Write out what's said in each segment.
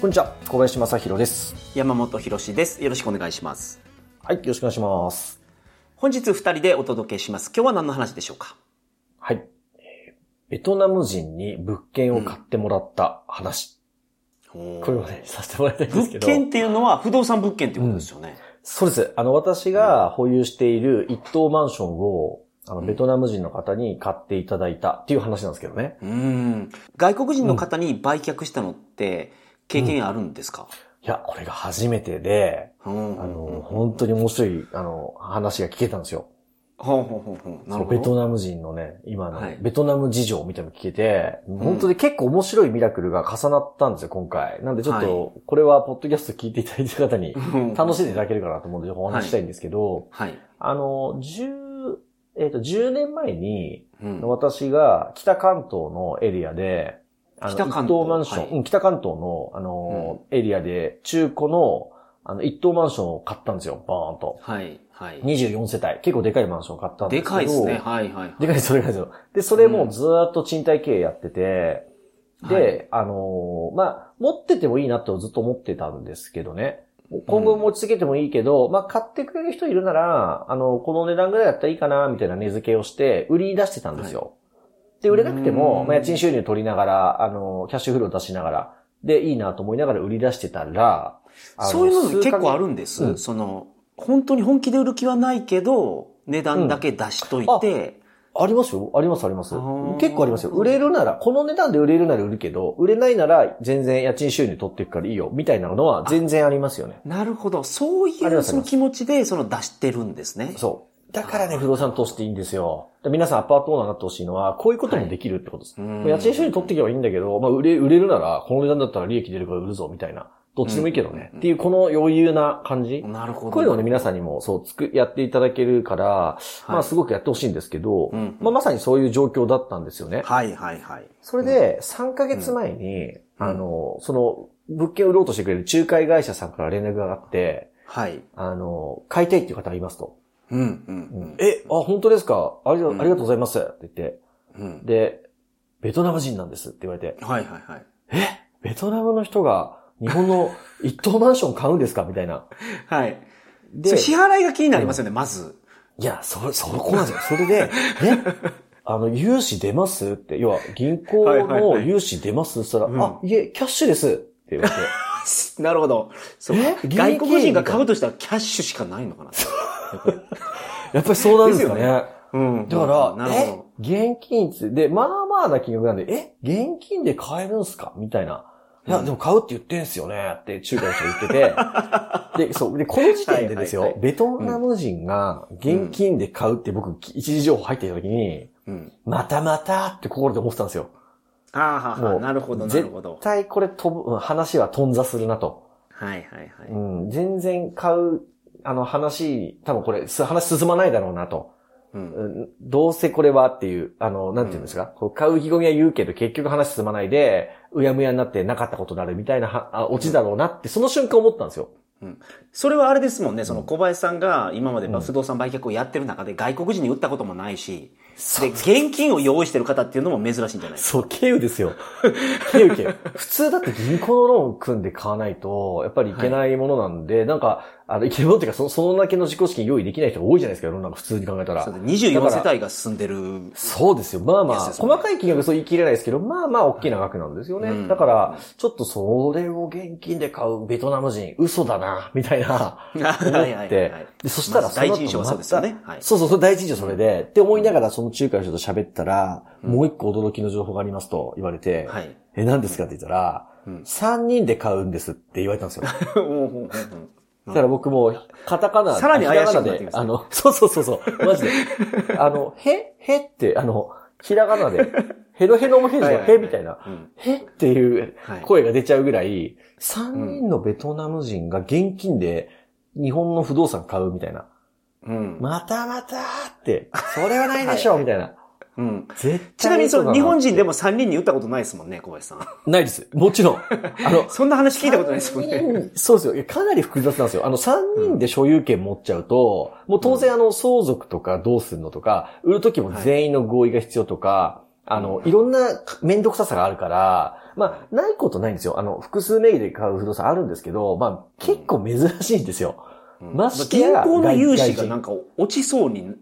こんにちは、小林正弘です。山本博史です。よろしくお願いします。はい、よろしくお願いします。本日二人でお届けします。今日は何の話でしょうか？はい。えーベトナム人に物件を買ってもらった話。これをね、させてもらいたいんですけど。物件っていうのは不動産物件っていうことですよね。そうです。あの、私が保有している一棟マンションを、あの、ベトナム人の方に買っていただいたっていう話なんですけどね。うーん。外国人の方に売却したのって経験あるんですか、いや、これが初めてで、うん、あの、本当に面白い、あの、話が聞けたんですよ。ほうほうほうほう。なそうるほど。ベトナム人のね、今のはいベトナム事情みたいなの聞けて、本当に結構面白いミラクルが重なったんですよ、今回。なんでちょっはと、これはポッドキャスト聞いていただいてる方にうん楽しんでいただけるかなと思うんでお話ししたいんですけど、はい。あの、10、えっ、と、10年前に、うん私が北関東のエリアで、あの、北関東一棟マンション、はいうん北関東の、あの、エリアで中古の、あの、一棟マンションを買ったんですよ、バーンと。はい。はい。24世帯。結構でかいマンションを買ったんですでけど。かいですね。はいはいはい。でかいです、それがですよ。で、それもずーっと賃貸経営やってて、うんで、あのーまあ、持っててもいいなってずっと思ってたんですけどね。今後持ち続けてもいいけど、まあ、買ってくれる人いるなら、あの、この値段ぐらいだったらいいかな、みたいな値付けをして、売り出してたんですよ。で、売れなくても、うんまあ、家賃収入取りながら、あの、キャッシュフロー出しながら、で、いいなと思いながら売り出してたら、あそういうの結構あるんです。うんその、本当に本気で売る気はないけど、値段だけ出しといて、ありますよ。ありますあります。結構ありますよ。売れるなら、この値段で売れるなら売るけど、売れないなら全然家賃収入取っていくからいいよ、みたいなのは全然ありますよね。なるほど。そういうその気持ちでその出してるんですね。そう。だからね、不動産投資っていいんですよ。皆さんアパートオーナーになってほしいのは、こういうこともできるってことです。うん家賃収入取っていけばいいんだけど、まあ、売れ、売れるなら、この値段だったら利益出るから売るぞ、みたいな。どっちでもいいけどね。うんっていう、この余裕な感じ。なるほど。こういうのをね、皆さんにも、そう、つく、やっていただけるから、はいまあ、すごくやってほしいんですけど、うんまあ、まさにそういう状況だったんですよね。はいはいはい。それで、3ヶ月前に、うんあの、その、物件を売ろうとしてくれる仲介会社さんから連絡があって、はい。あの、買いたいっていう方がいますと。うんうんえ、あ、本当ですか？ありがうんありがとうございますって言って、うん。うん。で、ベトナム人なんですって言われて、はいはいはい。え、ベトナムの人が日本の 一棟マンション買うんですか？みたいな。はい。でで、、支払いが気になりますよね、まず。いや、そ、そこなんですよ。それで、え、あの、融資出ますって、要は、銀行の融資出ますって言ったら、うんあ、いえ、キャッシュですって言われて、なるほど。そう外国人が買うとしたらキャッシュしかないのかな。やっぱりそうなんですかですね。うん。だから、なるほえ、現金つで、まあまあな金額なんで、え、現金で買えるんすか？みたいな。いや、うんでも買うって言ってんすよねって中華の人言ってて。で、そう。で、この時点でですよ、はいはいはいベトナム人が現金で買うって僕、一時情報入っていた時に、ど。うん。またまたって心で思ってたんですよ。ああ、なるほど、なるほど絶。対これ飛ぶ、うん話は頓挫するなと。はいはいはい。うん、全然買う、あの話、多分これ、す話進まないだろうなと。うん。うんどうせこれはっていう、あの、なんていうんですか、こう買う意気込みは言うけど、結局話進まないで、うやむやになってなかったことになるみたいなはあオチだろうなって、その瞬間思ったんですよ。それはあれですもんね、その小林さんが今までうん不動産売却をやってる中で外国人に売ったこともないし、で、現金を用意してる方っていうのも珍しいんじゃないですか？そう、経由ですよ。経由経由。普通だって銀行のローン組んで買わないと、やっぱりいけないものなんで、なんか、あの、いけないものっていうか、そそのだけの自己資金用意できない人が多いじゃないですか、世の中普通に考えたらそう。で24世帯が住んでる。そうですよ。まあまあ、ね細かい金額そう言い切れないですけど、まあまあ大きな額なんですよね。うんだから、ちょっとそれを現金で買うベトナム人、嘘だな、みたいな、思って。で、そしたらその後第一印象はそうですよねはいそうそう、それ第一印象それで、って思いながらその中華の人と喋ったら、もう一個驚きの情報がありますと言われて、はい。え、何ですかって言ったら、うん3人で買うんですって言われたんですよ。だから僕も、カタカナ、さらに怪しくなってきますねひらがなで、あの、そうそうそうそう、マジで。あの、へ、へって、あの、ひらがなで、ヘロヘロもヘジが、はいはいはいへみたいな。うんへっていうはい声が出ちゃうぐらい、3人のベトナム人が現金で日本の不動産買うみたいな。うん。またまたーって、それはないでしょ、みたいな。うん。ちなみにその日本人でも。も3人に言ったことないですもんね、小林さん。ないです。もちろん。あの、そんな話聞いたことないですもんね。そうですよ。かなり複雑なんですよ。あの、3人で所有権持っちゃうと、もう当然あの、相続とかどうするのとか、売るときも全員の合意が必要とか、あの、いろんなめんどくささがあるから、まあ、ないことないんですよ。あの、複数名義で買う不動産あるんですけど、まあ、結構珍しいんですよ。うんまして銀や行の融資がなんか落ちそうに、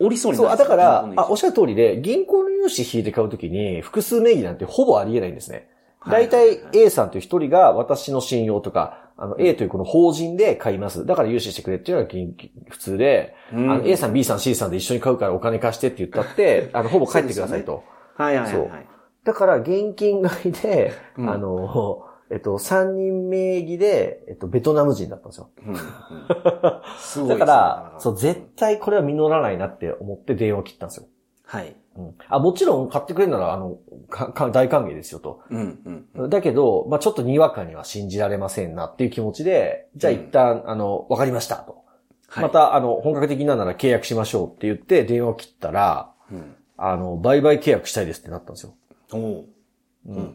降りそうになるんですよだからあ、おっしゃる通りで、銀行の融資引いて買うときに、複数名義なんてほぼありえないんですね。はい大体 A さんという一人が私の信用とか、あの A というこの法人で買います。だから融資してくれっていうのが銀普通で、うんあの A さん、B さん、C さんで一緒に買うからお金貸してって言ったって、あの、ほぼ返ってくださいと。はいはいはいそうはい。だから現金買いで、うんあの、えっと、三人名義で、えっと、ベトナム人だったんですよ。うんうん すごいですねだから、そう、絶対これは実らないなって思って電話を切ったんですよ。はい。うんあ、もちろん買ってくれるなら、あの、かか大歓迎ですよと。うんうん。だけど、まあちょっとにわかには信じられませんなっていう気持ちで、じゃあ一旦、あの、わかりましたと。はいま、た、あの、本格的ななら契約しましょうって言って電話を切ったら、うん。あの、売買契約したいですってなったんですよ。おう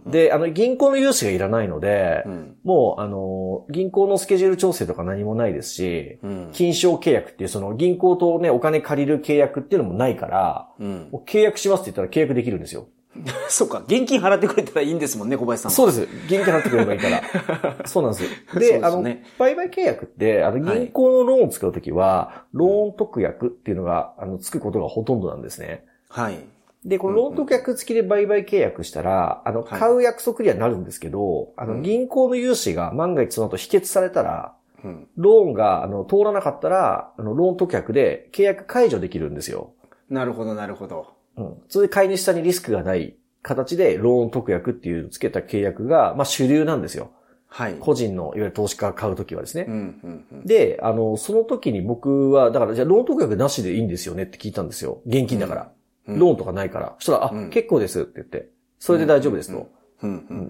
で、あの、銀行の融資がいらないので、うん。もう、あの、銀行のスケジュール調整とか何もないですし、うん。金賞契約っていうその銀行とね、お金借りる契約っていうのもないから、うん。契約しますって言ったら契約できるんですよ。そうか、現金払ってくれたらいいんですもんね、小林さん。そうです。現金払ってくれればいいから。そうなんです。そうで、あの売買契約って、あの、銀行のローンを使うときは、ローン特約っていうのが、あの、つくことがほとんどなんですね。はい。で、このローン特約付きで売買契約したら、あの、はい買う約束にはなるんですけど、あの、うん銀行の融資が万が一その後否決されたら、うん。ローンが、あの、通らなかったら、あの、ローン特約で契約解除できるんですよ。なるほど、なるほど。うん。それで買い主さんにリスクがない形で、ローン特約っていうのをつけた契約が、まあ、主流なんですよ。はい。個人の、いわゆる投資家が買うときはですね。うん、うん、うん。で、あの、その時に僕は、だから、じゃあ、ローン特約なしでいいんですよねって聞いたんですよ。現金だから。うんローンとかないから。そしたら、あ、うん結構ですって言って。それで大丈夫ですと。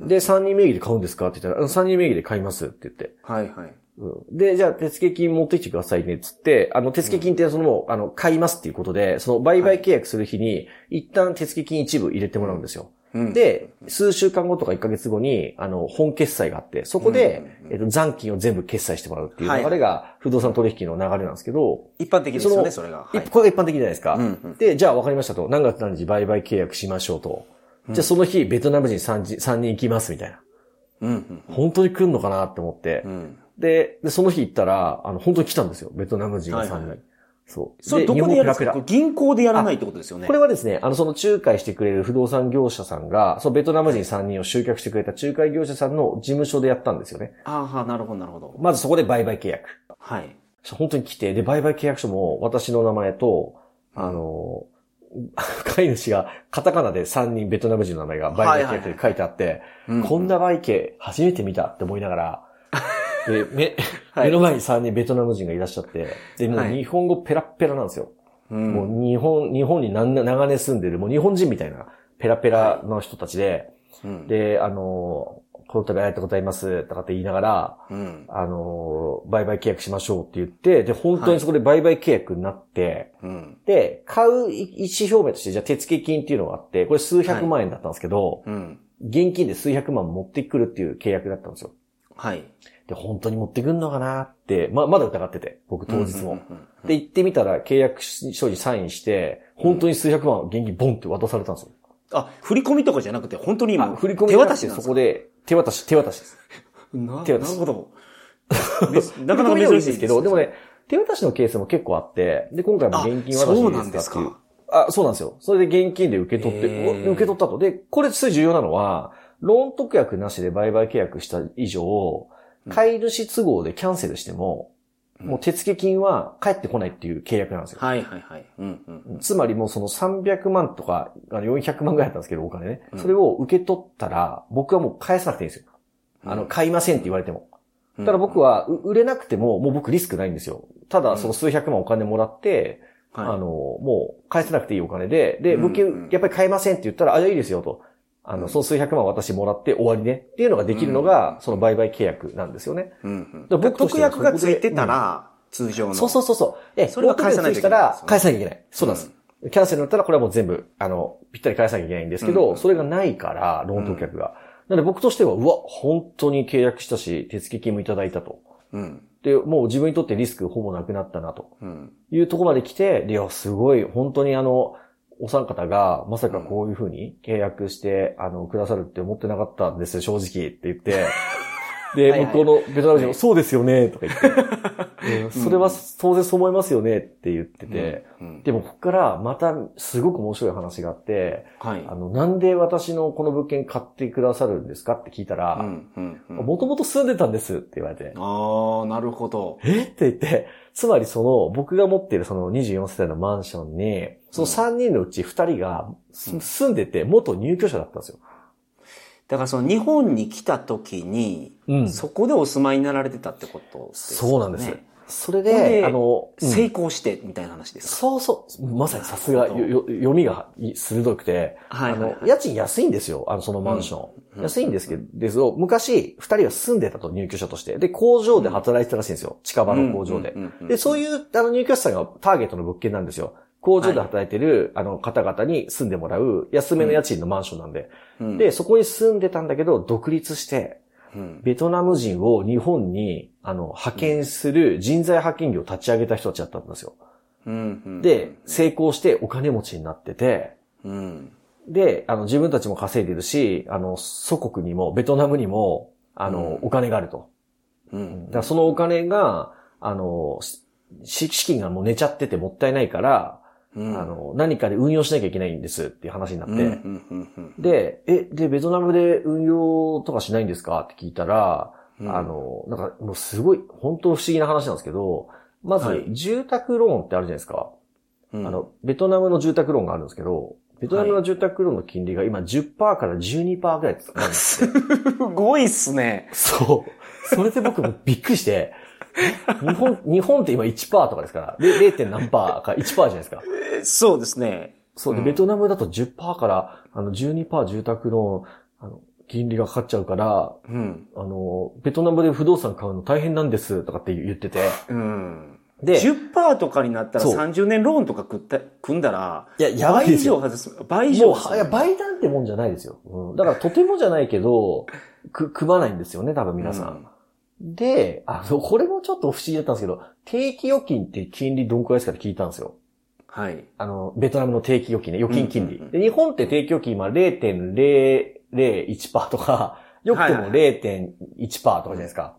で、3人名義で買うんですかって言ったら、3人名義で買いますって言って。はい、はい。うんで、じゃあ、手付金持ってきてくださいね、つって、あの、手付金ってそのもう、あの、買いますっていうことで、その売買契約する日に、一旦手付金一部入れてもらうんですよ。うん、で、数週間後とか1ヶ月後に、あの、本決済があって、そこで、えっと、残金を全部決済してもらうっていう流れが、不動産取引の流れなんですけど、一般的ですよね、そそれが。これが一般的じゃないですか。で、じゃあ分かりましたと。何月何日売買契約しましょうと。じゃあその日、ベトナム人 3, 人3人行きますみたいな。本当に来るのかなって思って。で、その日行ったら、あの、本当に来たんですよ。ベトナム人が3人。そう。それどこでやるんですか？銀行でやらないってことですよね。これはですね、あの、その仲介してくれる不動産業者さんが、そのベトナム人3人を集客してくれた仲介業者さんの事務所でやったんですよね。ああ、なるほど、なるほど。まずそこで売買契約。はい。本当に来て、で、売買契約書も私の名前と、あの、買い主がカタカナで3人ベトナム人の名前が売買契約で書いてあって、うんこんな売契初めて見たって思いながら、で、目、はい目の前に3人ベトナム人がいらっしゃって、で、もうはい日本語ペラッペラなんですよ。うんもう日本、日本に何長年住んでる、もう日本人みたいなペラペラの人たちで、うん。で、あの、この度ありがとうございます、とかって言いながら、うん。あの、売買契約しましょうって言って、で、本当にそこで売買契約になって、うん。で、買う意思表明として、じゃあ手付金っていうのがあって、これ数百万円だったんですけど、うん。現金で数百万持ってくるっていう契約だったんですよ。はい。で、本当に持ってくんのかなって、ま、まだ疑ってて、僕当日も。うんうんうんで、行ってみたら契約書にサインして、本当に数百万現金ボンって渡されたんですよ。あ、振り込みとかじゃなくて、本当に今、振り込み手渡しですか？こで、手渡し、手渡しです。な手渡しなるほど。め なかなか珍しいんですけど、でもね、手渡しのケースも結構あって、で、今回も現金渡しあそうでないんですかです。あ、そうなんですよ。それで現金で受け取って、へーお受け取ったと。で、これすごい重要なのは、ローン特約なしで売買契約した以上、買い主都合でキャンセルしても、もう手付金は返ってこないっていう契約なんですよ。はいはいはい。うんうん。つまりもうその300万とか、あの400万ぐらいだったんですけど、お金ね。うんそれを受け取ったら、僕はもう返さなくていいんですよ。あの、うん買いませんって言われても。うんただ僕は、う売れなくても、もう僕リスクないんですよ。ただ、その数百万お金もらって、はいあの、もう返せなくていいお金で、で、うん物件うんやっぱり買えませんって言ったら、あ、じゃあいいですよと。あの、その数百万私もらって終わりねっていうのができるのが、その売買契約なんですよね。うんうん。僕特約がついてたら、通常の。そうそうそうそう。え、それは返さないといけない返さなきゃいけない。そうなんです。キャンセルになったらこれはもう全部、あの、ぴったり返さなきゃいけないんですけど、うんそれがないから、ローン当客が。なので僕としては、うわ、本当に契約したし、手付金もいただいたと。うん。で、もう自分にとってリスクほぼなくなったなとうん。いうところまで来て、でいや、すごい、本当にあの、お三方が、まさかこういうふうに契約して、あの、くださるって思ってなかったんですよ、正直って言って。で、はいはい向こうのベトナム人も、はいそうですよね、とか言って。えーそれは当然そう思いますよねって言ってて、うん。でもここからまたすごく面白い話があって、はい。あの、なんで私のこの物件買ってくださるんですかって聞いたうら、ん。うん。うんもともと住んでたんですって言われて、ああ、なるほど。え？って言って、つまりその、僕が持っているその24世帯のマンションに、その3人のうち2人がす住んでて元入居者だったんですよ。だからその日本に来た時に、うんそこでお住まいになられてたってことですよね。そうなんです。それでで、あの、うん成功してみたいな話ですか？そうそう。まさにさすが、読みが鋭くて、はいはいはいあの、家賃安いんですよ、あの、そのマンション。安いんですけど、ですよ昔、二人は住んでたと、入居者として。で、工場で働いてたらしいんですよ。近場の工場でうんうんうんうん。で、そういう、あの、入居者さんがターゲットの物件なんですよ。工場で働いてる、あの、方々に住んでもらう、安めの家賃のマンションなんで。うん。で、そこに住んでたんだけど、独立して、うん。ベトナム人を日本に、あの、派遣する人材派遣業を立ち上げた人たちだったんですよ。うんうん。で、成功してお金持ちになってて、うん。で、あの、自分たちも稼いでるし、あの、祖国にも、ベトナムにも、あの、うん。お金があると。うん。だそのお金が、あの、し資金がもう寝ちゃっててもったいないから、うんあの、何かで運用しなきゃいけないんですっていう話になって、うんうんうんうんで、え、で、ベトナムで運用とかしないんですかって聞いたら、うんあの、なんかもうすごい、本当不思議な話なんですけど、まずはい、住宅ローンってあるじゃないですか。うんあの、ベトナムの住宅ローンがあるんですけど、ベトナムの住宅ローンの金利が今10%から12%ぐらいです。すごいっすね。そう。それで僕もびっくりして、え日本、日本って今1%とかですから、で 0. 点何パーか1%じゃないですか。えそうですね。そうで、うんベトナムだと10%から、あの、12%住宅ローン、あの、金利がかかっちゃうから、うん。あの、ベトナムで不動産買うの大変なんですとかって言ってて。うん。で、10%とかになったらそう30年ローンとか組った組んだら、いや、やばいですよ。倍以上外す。倍以上もう、ですよいや、倍なんてもんじゃないですよ。うん、だから、とてもじゃないけど、く、組まないんですよね、多分皆さん。で、あの、これもちょっと不思議だったんですけど、定期預金って金利どんくらいですかって聞いたんですよ。はい。あの、ベトナムの定期預金ね、預金金利。うんうんうんで日本って定期預金今0.001%とか、よくてもはい0.1%とかじゃないですか。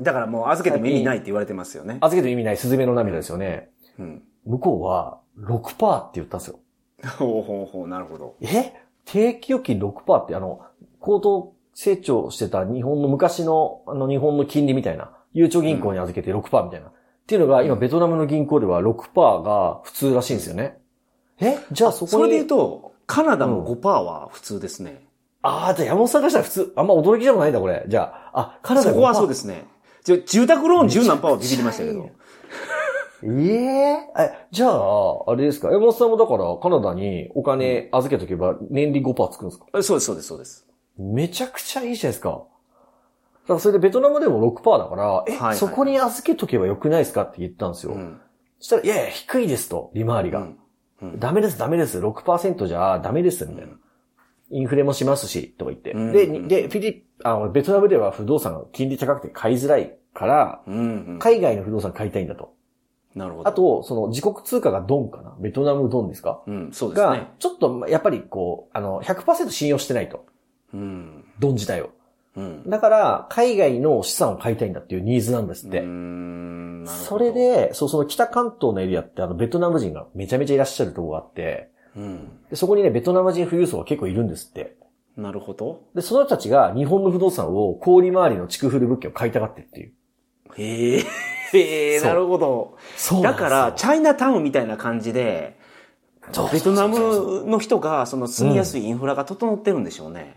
だからもう預けても意味ないって言われてますよね。預けて意味ないスズメの涙ですよね。うん。向こうは6%って言ったんですよ。ほうほうほう、なるほど。え？定期預金6%ってあの、高等成長してた日本の昔の、あの日本の金利みたいな、ゆうちょ銀行に預けて6%みたいな。っていうのが今ベトナムの銀行では6%が普通らしいんですよね。え？じゃあそこに。それで言うと、カナダも5%は普通ですね。ああ、じゃあ山本さんからしたら普通、あんま驚きでもないんだこれ。じゃあ、あ、カナダそこはそうす。ですね。じゃ住宅ローン10何パーはビビりましたけど。えええ、じゃあ、あれですか？山本さんもだからカナダにお金預けとけば年利5%つくんですか？えそうです、そうです、そうです。めちゃくちゃいいじゃないですか。だからそれでベトナムでも6%だから、え、はいはいそこに預けとけばよくないですかって言ったんですよ。うん。そしたら、いやいや、低いですと、利回りが。うんうんダメです、ダメです、6%じゃダメです、みたいな。インフレもしますし、とか言って。うんで、にで、フィリあの、ベトナムでは不動産が金利高くて買いづらいから、うん、うん。海外の不動産買いたいんだと。なるほど。あ、と、その自国通貨がドンかなベトナムドンですか？うん、そうですがね。、ちょっと、やっぱりこう、あの、100%信用してないと。うん。ドン自体を。うん。だから、海外の資産を買いたいんだっていうニーズなんですって。それ、で、そう、その北関東のエリアってあの、ベトナム人がめちゃめちゃいらっしゃるとこがあって、うん。でそこにね、ベトナム人富裕層が結構いるんですって。なるほど。で、その人たちが日本の不動産を氷回りの地区フル物件を買いたがってるっていう。へえ。へえ、なるほど。そうだから、チャイナタウンみたいな感じで、そうベトナムの人が、その住みやすいインフラが整ってるんでしょうね。いや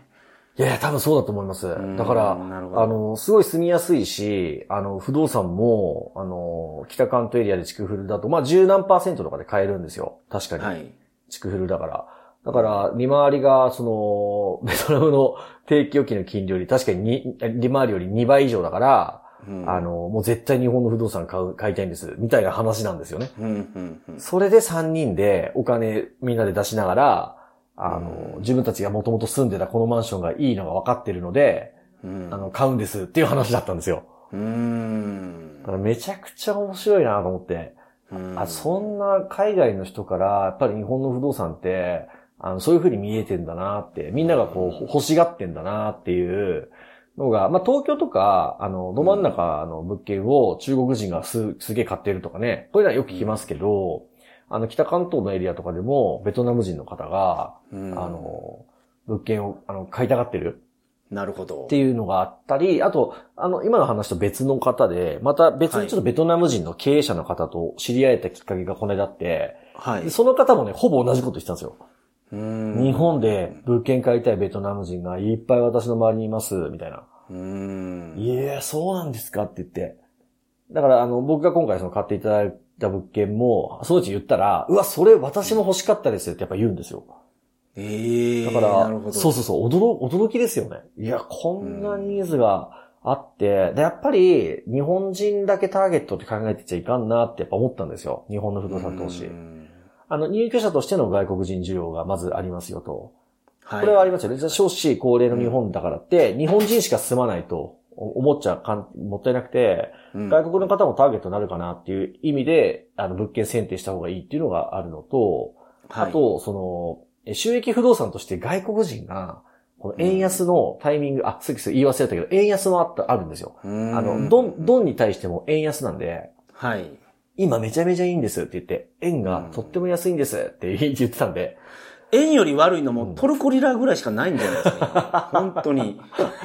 いや、多分そうだと思います。んだから、あの、すごい住みやすいし、あの、不動産も、あの、北関東エリアで地区フルだと、まあ、十何パーセントとかで買えるんですよ。確かに。はい。地区フルだから。だから、利回りが、その、ベトナムの定期預金の金利より確かにに利回りより2倍以上だから、うんあの、もう絶対日本の不動産買う、買いたいんです、みたいな話なんですよね。うんうんうんそれで3人でお金みんなで出しながら、あの、自分たちがもともと住んでたこのマンションがいいのが分かってるので、うんあの、買うんですっていう話だったんですよ。うーんだからめちゃくちゃ面白いなと思って。うんあ、そんな海外の人から、やっぱり日本の不動産って、あの、そういう風に見えてんだなって、みんながこう、欲しがってんだなっていうのが、まあ、東京とか、あの、ど真ん中の物件を中国人がす、すげえ買ってるとかね、こういうのはよく聞きますけど、あの、北関東のエリアとかでも、ベトナム人の方が、うんあの、物件を、あの、買いたがってるなるほど。っていうのがあったり、あと、あの、今の話と別の方で、また別にちょっとベトナム人の経営者の方と知り合えたきっかけがこの間あって、はいで。その方もね、ほぼ同じこと言ってたんですよ。うーん日本で物件買いたいベトナム人がいっぱい私の周りにいます、みたいな。うーん。いや、そうなんですかって言って。だから、あの、僕が今回その買っていただいた物件も、そのうち言ったら、うわ、それ私も欲しかったですってやっぱ言うんですよ。ええだから。そうそうそう、驚、驚きですよね。いや、こんなニーズがあって、で、やっぱり、日本人だけターゲットって考えてちゃいかんなってやっぱ思ったんですよ。日本の不動産投資う。んあの、入居者としての外国人需要がまずありますよと。はい。これはありますよね。少子高齢の日本だからって、日本人しか住まないと思っちゃかんもったいなくて、うん外国の方もターゲットになるかなっていう意味で、あの、物件選定した方がいいっていうのがあるのと、はいあと、その、え収益不動産として外国人が、この円安のタイミング、あ、さっき言い忘れたけど、円安もあった、あるんですよ。あの、ドン、ドンに対しても円安なんで、はい。今めちゃめちゃいいんですって言って、円がとっても安いんですって言ってたんで、円より悪いのもうんトルコリラぐらいしかないんじゃないですか。本当に。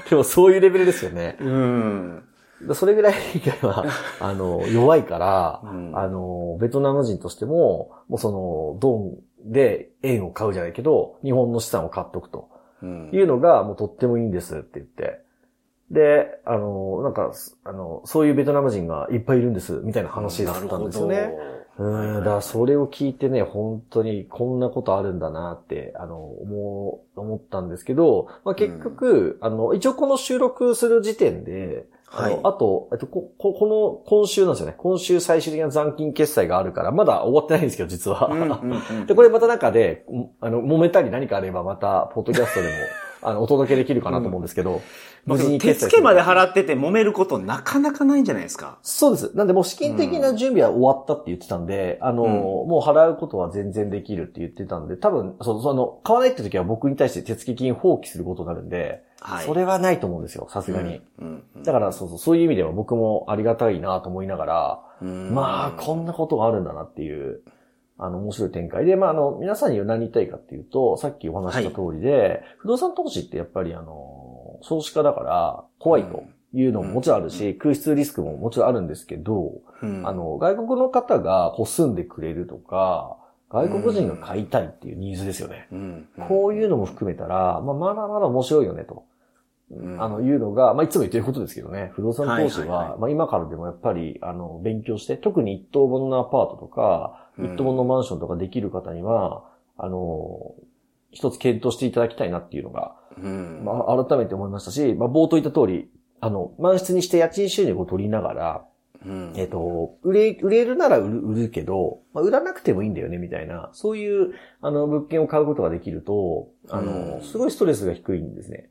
でもそういうレベルですよね。うん。それぐらいは、あの、弱いから、うんあの、ベトナム人としても、もうその、ドンで円を買うじゃないけど、日本の資産を買っとくとうんいうのが、もうとってもいいんですって言って。で、あの、なんか、あの、そういうベトナム人がいっぱいいるんです、みたいな話だったんですよね。うん、だからそれを聞いてね、本当にこんなことあるんだなって、あの、思う、思ったんですけど、まあ、結局、あの、一応この収録する時点で、はいあと、えっと、こ、ここの、今週なんですよね。今週最終的な残金決済があるから、まだ終わってないんですけど、実は。うんうんうん で、これまた中で、んあの、揉めたり何かあれば、また、ポッドキャストでも、あの、お届けできるかなと思うんですけど、まあでも手付けまで払ってて揉めることなかなかないんじゃないですか？そうです。なんでもう資金的な準備は終わったって言ってたんで、あの、うんもう払うことは全然できるって言ってたんで、多分、そう、その、買わないって時は僕に対して手付金放棄することになるんで、はい。それはないと思うんですよ、さすがに。うん。うんだから、そうそう、そういう意味では僕もありがたいなと思いながら、うんまあ、こんなことがあるんだなっていう、あの、面白い展開で、まあ、あの、皆さんには何言いたいかっていうと、さっきお話しした通りで、不動産投資ってやっぱりあの、少子化だから怖いというのももちろんあるし、空室リスクももちろんあるんですけど、うん。あの、外国の方がこう住んでくれるとか、外国人が買いたいっていうニーズですよね。うん。こういうのも含めたら、まあ、まだまだ面白いよねと。うん。あの、いうのが、まあ、いつも言ってることですけどね、不動産投資はいはいはは、まあ、今からでもやっぱり、あの、勉強して、特に一棟分のアパートとか、うん一棟分のマンションとかできる方には、あの、一つ検討していただきたいなっていうのが、うん。まあ、改めて思いましたし、まあ、冒頭言った通り、あの、満室にして家賃収入を取りながら、うん。えっ、と、売れ、売れるなら売る売るけど、まあ、売らなくてもいいんだよね、みたいな、そういう、あの、物件を買うことができると、あの、うん。すごいストレスが低いんですね。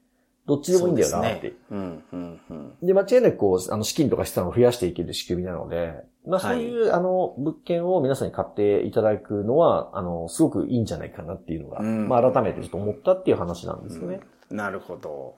どっちでもいいんだよな、って。ですねうんうんうんで、間違いなくこう、あの、資金とか資産を増やしていける仕組みなので、まあそういう、あの、物件を皆さんに買っていただくのは、あの、すごくいいんじゃないかなっていうのが、うんまあ改めてちょっと思ったっていう話なんですよね。なるほど。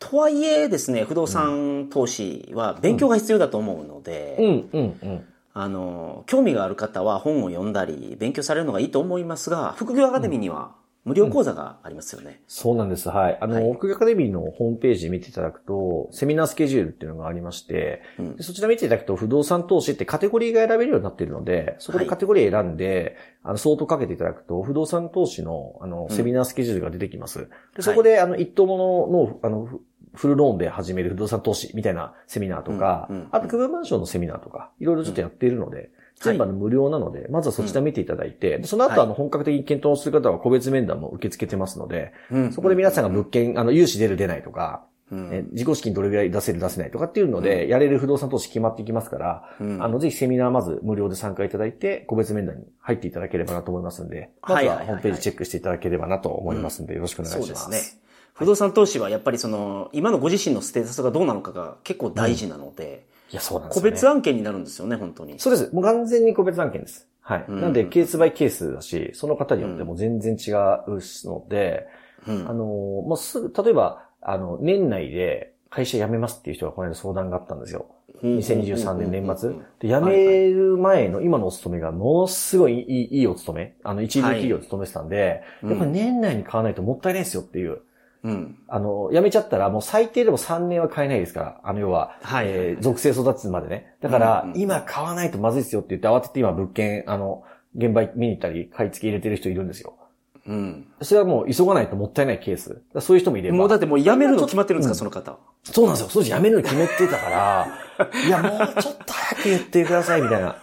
とはいえですね、不動産投資は勉強が必要だと思うので、うん、うん、うん。あの、興味がある方は本を読んだり、勉強されるのがいいと思いますが、副業アカデミーには無料講座がありますよね。そうなんです。はい。あの、はい奥アカデミーのホームページ見ていただくと、セミナースケジュールっていうのがありまして、うんでそちら見ていただくと、不動産投資ってカテゴリーが選べるようになっているので、そこでカテゴリー選んで、あの、相当かけていただくと、不動産投資の、あの、うんセミナースケジュールが出てきます。でそこで、あの、一等ものの、あの、フフルローンで始める不動産投資みたいなセミナーとか、うんうんあと、区分マンションのセミナーとか、いろいろちょっとやっているので、全部あの無料なので、まずはそちら見ていただいて、でその後はい。あの本格的に検討する方は個別面談も受け付けてますので、うん。そこで皆さんが物件、あの、融資出る出ないとか、うん。え自己資金どれぐらい出せる出せないとかっていうので、やれる不動産投資決まっていきますから、うん。あの、ぜひセミナーまず無料で参加いただいて、個別面談に入っていただければなと思いますんで、まずはいはいはい。はいはホームページチェックしていただければなと思いますんで、よろしくお願いします。そうですね。不動産投資はやっぱりその、今のご自身のステータスがどうなのかが結構大事なので、いや、そうなんですよ、ね。個別案件になるんですよね、本当に。そうです。もう完全に個別案件です。はい。うんなんで、ケースバイケースだし、その方によっても全然違うので、うんあの、もうすぐ、例えば、あの、年内で会社辞めますっていう人がこの間相談があったんですよ。2023年年末。で、辞める前の今のお勤めがものすごいいいいいお勤め。あの、一流企業に勤めてたんで、はいやっぱり年内に買わないともったいないですよっていう。うん。あの、辞めちゃったらもう最低でも3年は買えないですから。あの、要は、はいえー属性育つまでね。だから、うんうん今買わないとまずいですよって言って慌てて今物件、あの、現場見に行ったり、買い付け入れてる人いるんですよ。うん。それはもう急がないともったいないケース。そういう人もいれば。もうだってもう辞めるの決まってるんですか、うんその方。そうなんですよ。当時辞めるの決めてたから、いや、もうちょっと早く言ってください、みたいな。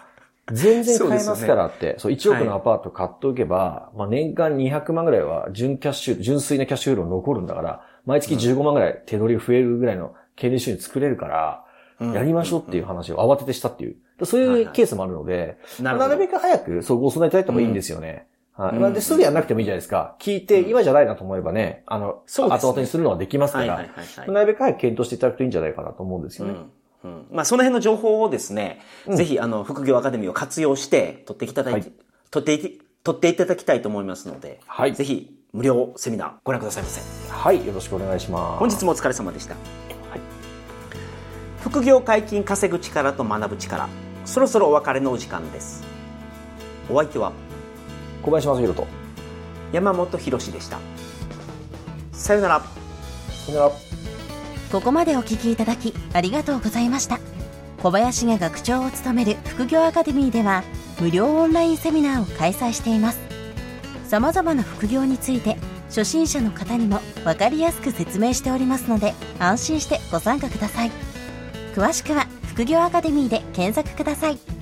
全然買えますからって。そう,、1億のアパート買っておけば、まあ年間200万ぐらいは純キャッシュ、純粋なキャッシュフロー残るんだから、毎月15万ぐらい手取り増えるぐらいの経理収入作れるから、うんやりましょうっていう話を慌ててしたっていう。そういうケースもあるので、なるほどなるべく早くそうご相談いただいた方がいいんですよね。はい。うんなんで、すぐやんなくてもいいじゃないですか。聞いて、今じゃないなと思えばね、あの、そうね後々にするのはできますから、はいはいはいはい。なるべく早く検討していただくといいんじゃないかなと思うんですよね。うんうんまあ、その辺の情報をですね、ぜひ、あの、副業アカデミーを活用して、取っていただいて、はい取っていき、取っていただきたいと思いますので、はいぜひ、無料セミナーご覧くださいませ。はい、よろしくお願いします。本日もお疲れ様でした。はい副業解禁稼ぐ力と学ぶ力、そろそろお別れのお時間です。お相手は小林正宏と。山本博史でした。さよなら。さよなら。ここまでお聞きいただきありがとうございました。小林が学長を務める副業アカデミーでは無料オンラインセミナーを開催しています。様々な副業について初心者の方にも分かりやすく説明しておりますので安心してご参加ください。詳しくは副業アカデミーで検索ください。